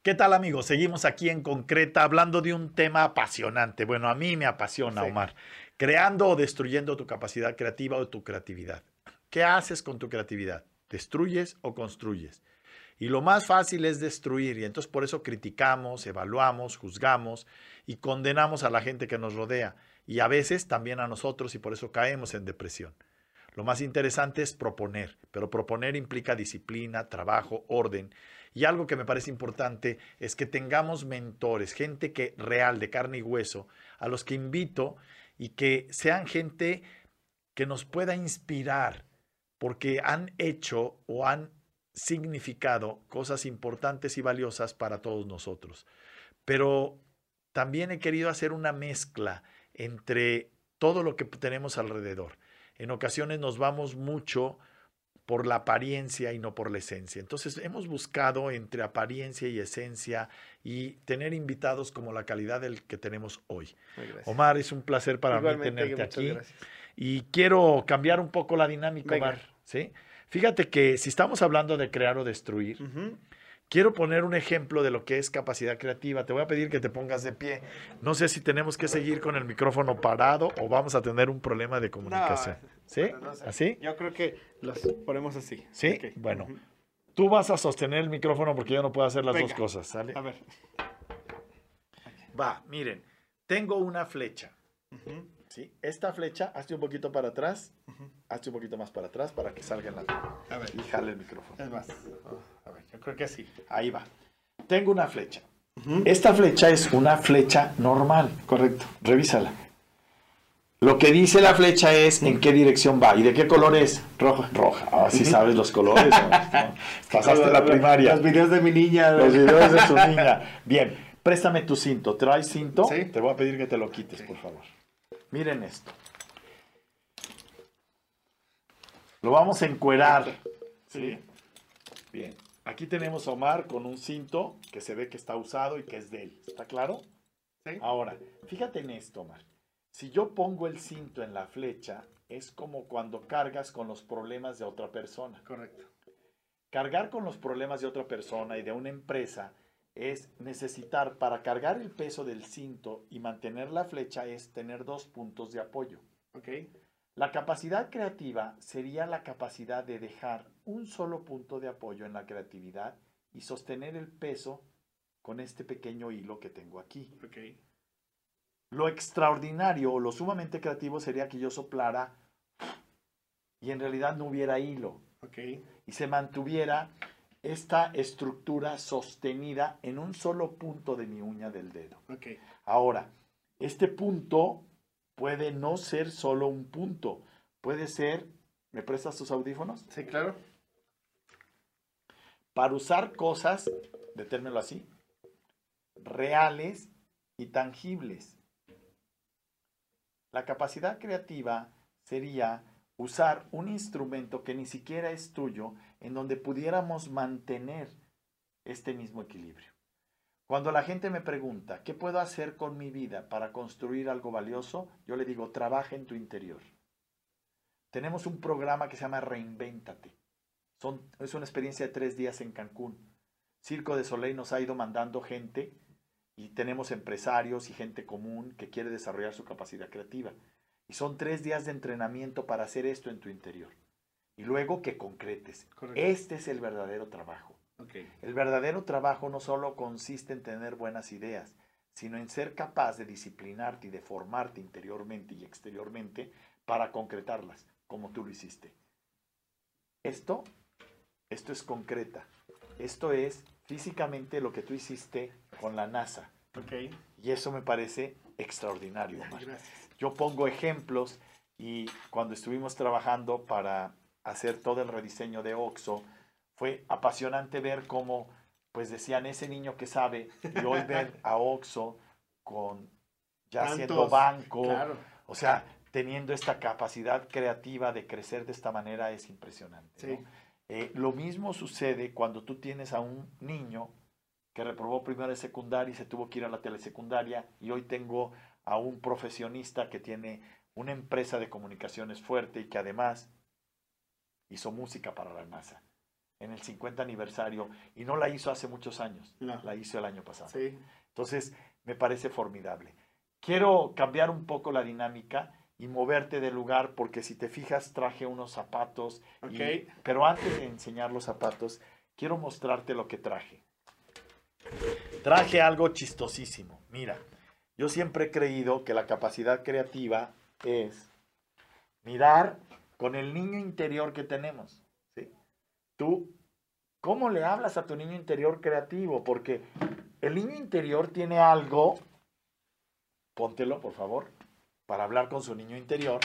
¿Qué tal amigos? Seguimos aquí en concreta hablando de un tema apasionante. Bueno, a mí me apasiona, Sí. Omar. Creando o destruyendo tu capacidad creativa o tu creatividad. ¿Qué haces con tu creatividad? ¿Destruyes o construyes? Y lo más fácil es destruir y entonces por eso criticamos, evaluamos, juzgamos y condenamos a la gente que nos rodea y a veces también a nosotros y por eso caemos en depresión. Lo más interesante es proponer, pero proponer implica disciplina, trabajo, orden. Y algo que me parece importante es que tengamos mentores, gente que real, de carne y hueso, a los que invito y que sean gente que nos pueda inspirar, porque han hecho o han significado cosas importantes y valiosas para todos nosotros. Pero también he querido hacer una mezcla entre todo lo que tenemos alrededor. En ocasiones nos vamos mucho por la apariencia y no por la esencia. Entonces hemos buscado entre apariencia y esencia y tener invitados como la calidad del que tenemos hoy. Omar, es un placer para Igualmente, mí tenerte aquí. gracias. Y quiero cambiar un poco la dinámica, Venga. Omar. ¿sí? Fíjate que si estamos hablando de crear o destruir, quiero poner un ejemplo de lo que es capacidad creativa. Te voy a pedir que te pongas de pie. No sé si tenemos que seguir con el micrófono parado o vamos a tener un problema de comunicación. ¿Sí? bueno, no sé. ¿Así? Yo creo que los ponemos así. ¿Sí? Ok. Bueno. Tú vas a sostener el micrófono porque yo no puedo hacer las dos Venga. cosas, ¿sale? A ver. Va, miren, tengo una flecha. Ujú, ¿sí? Esta flecha, hazte un poquito para atrás, ujú. hazte un poquito más para atrás para que salga en la A ver. y jale el micrófono. Es más. oh, a ver, yo creo que así. Ahí va. Tengo una flecha. Esta flecha es una flecha normal. Correcto. Revísala. Lo que dice la flecha es en qué dirección va. ¿Y de qué color es? Roja. Roja. Ah, sí sabes los colores. ¿no? ¿No? Pasaste la primaria. Los videos de mi niña. Los videos de su niña. Bien, préstame tu cinto. ¿Traes cinto? Sí. Te voy a pedir que te lo quites, Sí. por favor. Miren esto. Lo vamos a encuerar. ¿Sí? Bien. Aquí tenemos a Omar con un cinto que se ve que está usado y que es de él. ¿Está claro? Sí. Ahora, fíjate en esto, Omar. Si yo pongo el cinto en la flecha, es como cuando cargas con los problemas de otra persona. Correcto. Cargar con los problemas de otra persona y de una empresa es necesitar, para cargar el peso del cinto y mantener la flecha, es tener dos puntos de apoyo. Ok. La capacidad creativa sería la capacidad de dejar un solo punto de apoyo en la creatividad y sostener el peso con este pequeño hilo que tengo aquí. Ok. Lo extraordinario o lo sumamente creativo sería que yo soplara y en realidad no hubiera hilo y se mantuviera esta estructura sostenida en un solo punto de mi uña del dedo. Ahora, este punto puede no ser solo un punto, puede ser, ¿me prestas tus audífonos? Sí, claro. Para usar cosas, detérmelo así, reales y tangibles. La capacidad creativa sería usar un instrumento que ni siquiera es tuyo, en donde pudiéramos mantener este mismo equilibrio. Cuando la gente me pregunta, ¿qué puedo hacer con mi vida para construir algo valioso? Yo le digo, trabaja en tu interior. Tenemos un programa que se llama Reinvéntate. Son, es una experiencia de tres días en Cancún. Circo de Soleil nos ha ido mandando gente y tenemos empresarios y gente común que quiere desarrollar su capacidad creativa. Y son tres días de entrenamiento para hacer esto en tu interior. Y luego que concretes. Este es el verdadero trabajo. El verdadero trabajo no solo consiste en tener buenas ideas, sino en ser capaz de disciplinarte y de formarte interiormente y exteriormente para concretarlas, como tú lo hiciste. Esto, esto es concreta. Esto es físicamente lo que tú hiciste con la NASA. Y eso me parece extraordinario. Yo pongo ejemplos y cuando estuvimos trabajando para hacer todo el rediseño de Oxo, fue apasionante ver cómo, pues decían, ese niño que sabe, y hoy ver a Oxo con ya siendo banco, o sea, teniendo esta capacidad creativa de crecer de esta manera es impresionante. Eh, lo mismo sucede cuando tú tienes a un niño que reprobó primero de secundaria y se tuvo que ir a la telesecundaria y hoy tengo a un profesionista que tiene una empresa de comunicaciones fuerte y que además hizo música para la NASA en el 50 aniversario y no la hizo hace muchos años, la hizo el año pasado. Entonces, me parece formidable. Quiero cambiar un poco la dinámica y moverte del lugar porque si te fijas traje unos zapatos, pero antes de enseñar los zapatos, quiero mostrarte lo que traje. Traje algo chistosísimo. Mira, yo siempre he creído que la capacidad creativa es mirar con el niño interior que tenemos. Tú, ¿cómo le hablas a tu niño interior creativo? Porque el niño interior tiene algo, póntelo por favor, para hablar con su niño interior,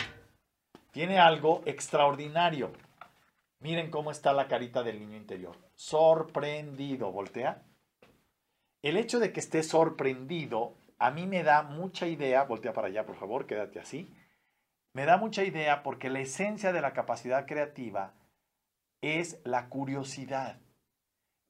tiene algo extraordinario. Miren cómo está la carita del niño interior. Sorprendido, voltea. El hecho de que esté sorprendido a mí me da mucha idea, voltea para allá por favor, quédate así, me da mucha idea porque la esencia de la capacidad creativa es la curiosidad.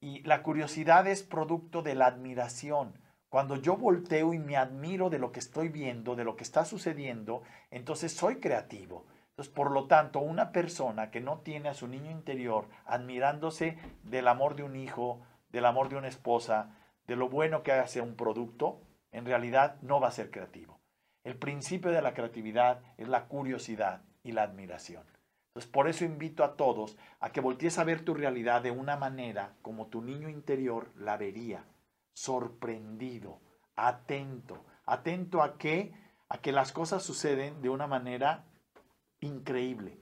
Y la curiosidad es producto de la admiración. Cuando yo volteo y me admiro de lo que estoy viendo, de lo que está sucediendo, entonces soy creativo. Entonces, por lo tanto, una persona que no tiene a su niño interior admirándose del amor de un hijo, del amor de una esposa, de lo bueno que hace un producto, en realidad no va a ser creativo. El principio de la creatividad es la curiosidad y la admiración. Entonces, por eso invito a todos a que voltees a ver tu realidad de una manera como tu niño interior la vería, sorprendido, atento, atento a que a que las cosas suceden de una manera increíble.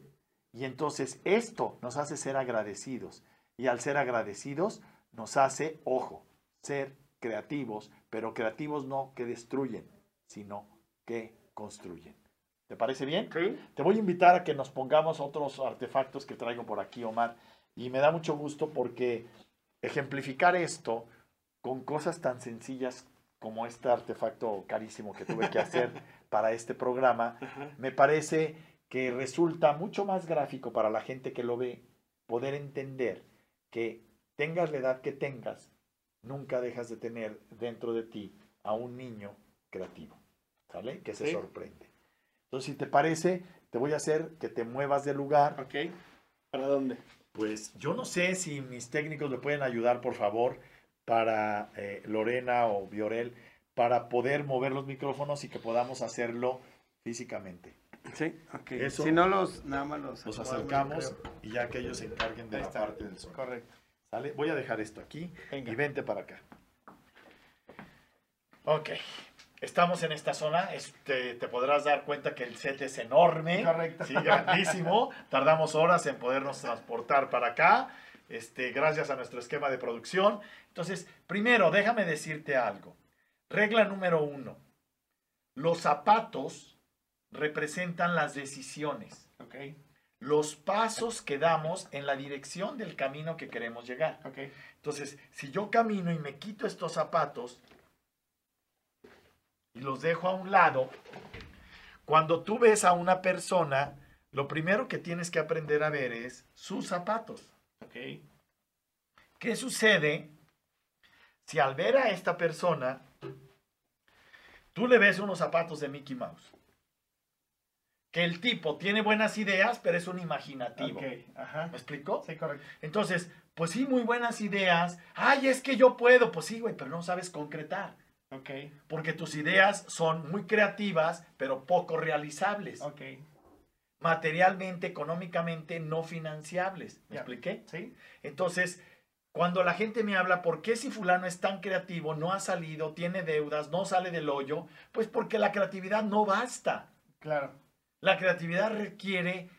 Y entonces esto nos hace ser agradecidos y al ser agradecidos nos hace, ojo, ser creativos, pero creativos no que destruyen, sino que construyen. ¿Te parece bien? Te voy a invitar a que nos pongamos otros artefactos que traigo por aquí, Omar. Y me da mucho gusto porque ejemplificar esto con cosas tan sencillas como este artefacto carísimo que tuve que hacer para este programa, me parece que resulta mucho más gráfico para la gente que lo ve poder entender que tengas la edad que tengas, nunca dejas de tener dentro de ti a un niño creativo, ¿sale? Que se sorprende. Entonces, si te parece, te voy a hacer que te muevas de lugar. Ok. ¿Para dónde? Pues yo no sé si mis técnicos me pueden ayudar, por favor, para eh, Lorena o Viorel, para poder mover los micrófonos y que podamos hacerlo físicamente. Sí, ok. si no los, nada más los, los acercamos y ya que ellos se encarguen de la parte del sol. Correcto. Voy a dejar esto aquí y vente para acá. Ok. Estamos en esta zona, este, te podrás dar cuenta que el set es enorme, Correcto. sí, grandísimo. Tardamos horas en podernos transportar para acá, este, gracias a nuestro esquema de producción. Entonces, primero, déjame decirte algo. Regla número uno, los zapatos representan las decisiones, okay. Los pasos que damos en la dirección del camino que queremos llegar. Okay. Entonces, si yo camino y me quito estos zapatos, y los dejo a un lado, cuando tú ves a una persona, lo primero que tienes que aprender a ver es sus zapatos. Ok. ¿Qué sucede si al ver a esta persona, tú le ves unos zapatos de Mickey Mouse? Que el tipo tiene buenas ideas, pero es un imaginativo. Ajá. ¿Me explicó? Sí, correcto. Entonces, pues sí, muy buenas ideas. Ay, es que yo puedo. Pues sí, güey, pero no sabes concretar. Ok, Porque tus ideas son muy creativas, pero poco realizables. ok. Materialmente, económicamente, no financiables. ¿Me expliqué? Sí, Entonces, cuando la gente me habla, ¿por qué si fulano es tan creativo, no ha salido, tiene deudas, no sale del hoyo? Pues porque la creatividad no basta. claro. La creatividad requiere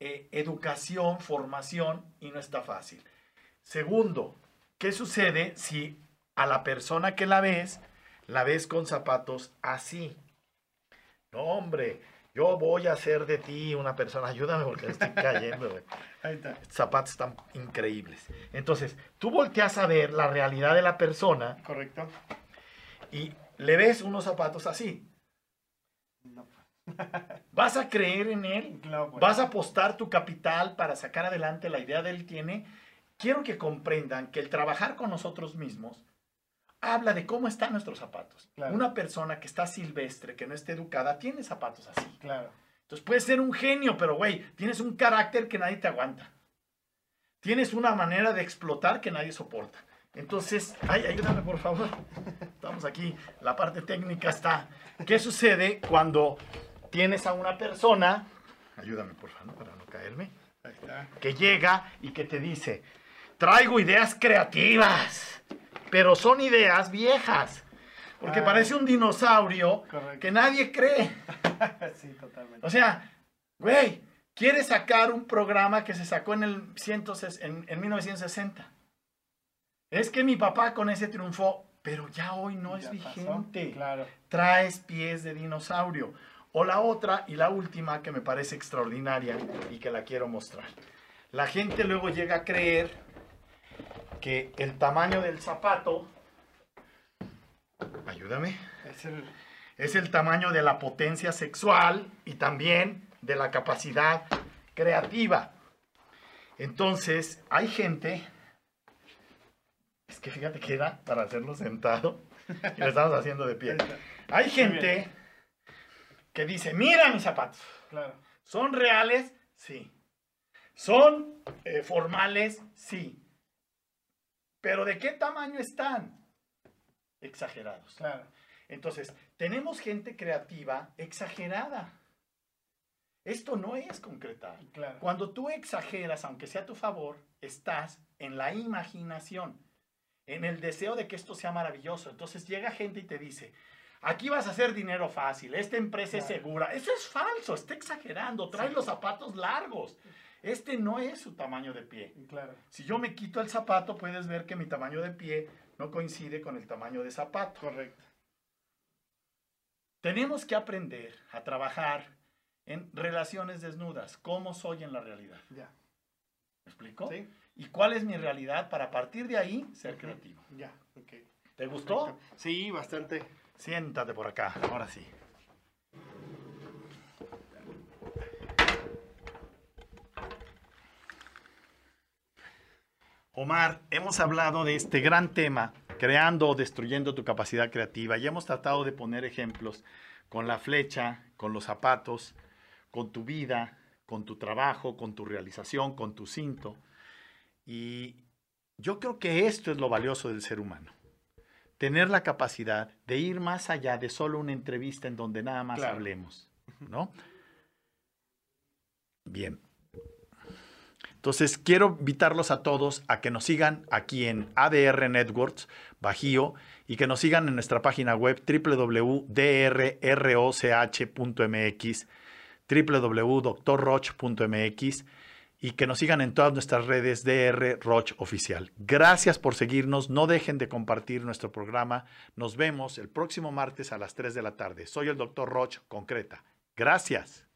eh, educación, formación y no está fácil. Segundo, ¿qué sucede si a la persona que la ves, la ves con zapatos así? No, hombre, yo voy a hacer de ti una persona, ayúdame porque estoy cayendo. güey. Ahí está. Zapatos están increíbles. Entonces, tú volteas a ver la realidad de la persona Correcto. y le ves unos zapatos así. No. ¿Vas a creer en él? Claro, pues. ¿Vas a apostar tu capital para sacar adelante la idea de él tiene? Quiero que comprendan que el trabajar con nosotros mismos habla de cómo están nuestros zapatos. Claro. Una persona que está silvestre, que no esté educada, tiene zapatos así. Claro. Entonces puedes ser un genio, pero güey, tienes un carácter que nadie te aguanta. Tienes una manera de explotar que nadie soporta. Entonces, ay, ayúdame por favor. Estamos aquí, la parte técnica está. ¿Qué sucede cuando tienes a una persona, ayúdame por favor para no caerme, Ahí está. que llega y que te dice, traigo ideas creativas, pero son ideas viejas. Porque Ah. parece un dinosaurio Correcto. que nadie cree. sí, totalmente. O sea, güey, quiere sacar un programa que se sacó en el 100 en, en 1960. Es que mi papá con ese triunfó, pero ya hoy no es pasó. vigente. Claro. Traes pies de dinosaurio. O la otra y la última que me parece extraordinaria y que la quiero mostrar. La gente luego llega a creer que el tamaño del zapato, ayúdame, Es el. es el tamaño de la potencia sexual y también de la capacidad creativa. Entonces, hay gente, es que fíjate que era para hacerlo sentado y lo estamos haciendo de pie. Hay gente que dice, mira mis zapatos, Claro. ¿son reales? Sí. ¿Son eh, formales? Sí. Pero ¿de qué tamaño están? Exagerados. Claro. Entonces, tenemos gente creativa exagerada. Esto no es concretar. Claro. Cuando tú exageras, aunque sea a tu favor, estás en la imaginación, en el deseo de que esto sea maravilloso. Entonces llega gente y te dice, aquí vas a hacer dinero fácil, esta empresa es segura. Eso es falso, está exagerando, trae Sí. los zapatos largos. Este no es su tamaño de pie. Claro. Si yo me quito el zapato, puedes ver que mi tamaño de pie no coincide con el tamaño de zapato. Correcto. Tenemos que aprender a trabajar en relaciones desnudas, cómo soy en la realidad. Ya. ¿Me explico? ¿Sí? ¿Y cuál es mi realidad para a partir de ahí ser creativo? Ya. Ok. ¿Te gustó? Perfecto. Sí, bastante. Siéntate por acá, ahora sí. Omar, hemos hablado de este gran tema, creando o destruyendo tu capacidad creativa, y hemos tratado de poner ejemplos con la flecha, con los zapatos, con tu vida, con tu trabajo, con tu realización, con tu cinto. Y yo creo que esto es lo valioso del ser humano tener la capacidad de ir más allá de solo una entrevista en donde nada más Claro. hablemos, ¿no? Bien. Entonces, quiero invitarlos a todos a que nos sigan aquí en ADR Networks, Bajío, y que nos sigan en nuestra página web www.drroch.mx, www.drroch.mx y que nos sigan en todas nuestras redes DR Roch Oficial. Gracias por seguirnos, no dejen de compartir nuestro programa. Nos vemos el próximo martes a las 3 de la tarde. Soy el doctor Roch Concreta. Gracias.